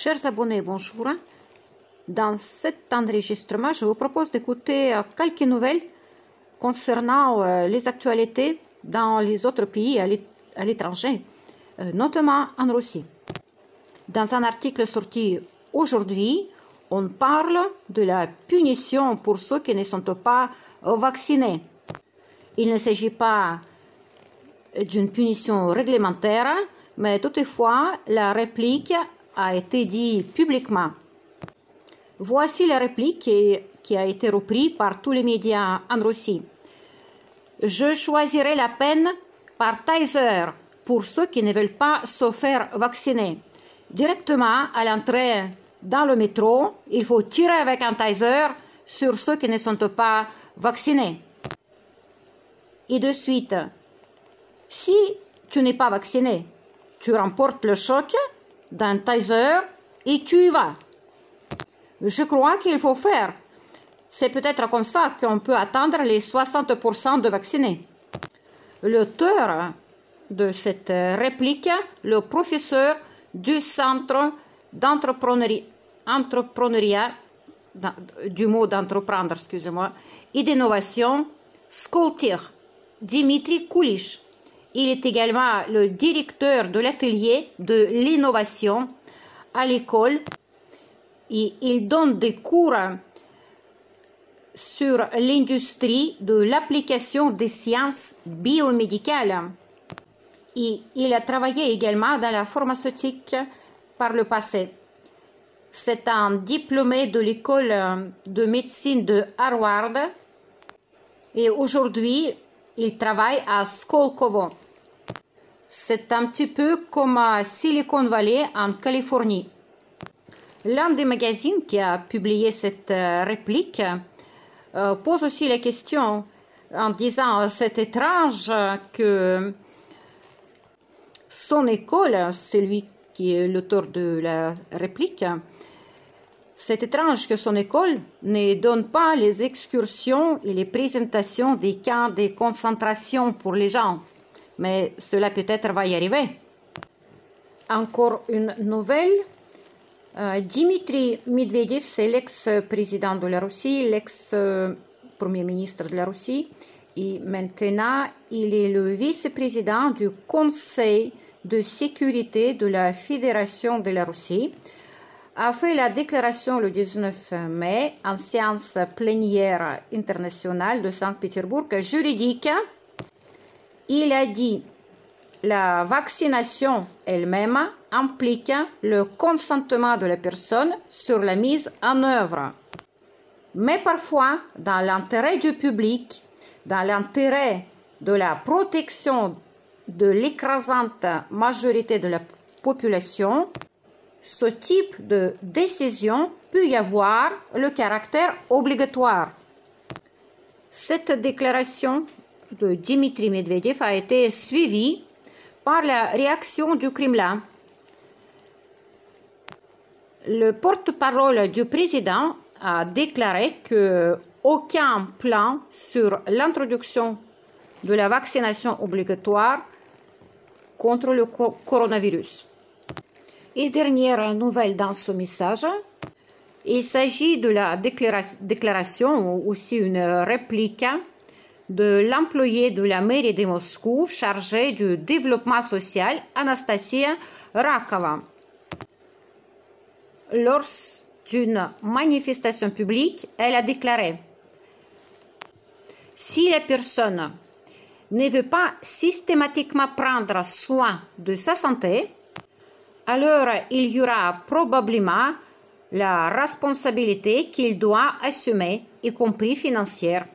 Chers abonnés, bonjour. Dans cet enregistrement, je vous propose d'écouter euh, quelques nouvelles concernant euh, les actualités dans les autres pays à l'étranger, euh, notamment en Russie. Dans un article sorti aujourd'hui, on parle de la punition pour ceux qui ne sont pas vaccinés. Il ne s'agit pas d'une punition réglementaire, mais toutefois, la réplique a été dite publiquement. Voici la réplique qui, a été reprise par tous les médias en Russie. Je choisirai la peine par taser pour ceux qui ne veulent pas se faire vacciner. Directement à l'entrée dans le métro, il faut tirer avec un taser sur ceux qui ne sont pas vaccinés. Et de suite, si tu n'es pas vacciné, tu remportes le choc d'un taser et tu y vas. Je crois qu'il faut faire. C'est peut-être comme ça qu'on peut atteindre les 60% de vaccinés. L'auteur de cette réplique, le professeur du centre d'entrepreneuriat, du mot d'entreprendre, excusez-moi, et d'innovation, Skoltir, Dimitri Kulish. Il est également le directeur de l'atelier de l'innovation à l'école et il donne des cours sur l'industrie de l'application des sciences biomédicales. Et il a travaillé également dans la pharmaceutique par le passé. C'est un diplômé de l'école de médecine de Harvard et aujourd'hui il travaille à Skolkovo. C'est un petit peu comme à Silicon Valley en Californie. L'un des magazines qui a publié cette euh, réplique euh, pose aussi la question en disant c'est étrange que son école, celui qui est l'auteur de la réplique, c'est étrange que son école ne donne pas les excursions et les présentations des camps de concentration pour les gens, mais cela peut-être va y arriver. Encore une nouvelle. Euh, Dimitri Medvedev, c'est l'ex-président de la Russie, l'ex-premier ministre de la Russie, et maintenant il est le vice-président du Conseil de sécurité de la Fédération de la Russie a fait la déclaration le 19 mai en séance plénière internationale de Saint-Pétersbourg juridique. Il a dit la vaccination elle-même implique le consentement de la personne sur la mise en œuvre. Mais parfois, dans l'intérêt du public, dans l'intérêt de la protection de l'écrasante majorité de la population, ce type de décision peut y avoir le caractère obligatoire. Cette déclaration de Dimitri Medvedev a été suivie par la réaction du Kremlin. Le porte-parole du président a déclaré que aucun plan sur l'introduction de la vaccination obligatoire contre le coronavirus. Et dernière nouvelle dans ce message, il s'agit de la déclaration, ou aussi une réplique de l'employé de la mairie de Moscou chargé du développement social, Anastasia Rakova. Lors d'une manifestation publique, elle a déclaré Si la personne ne veut pas systématiquement prendre soin de sa santé, alors il y aura probablement la responsabilité qu'il doit assumer, y compris financière.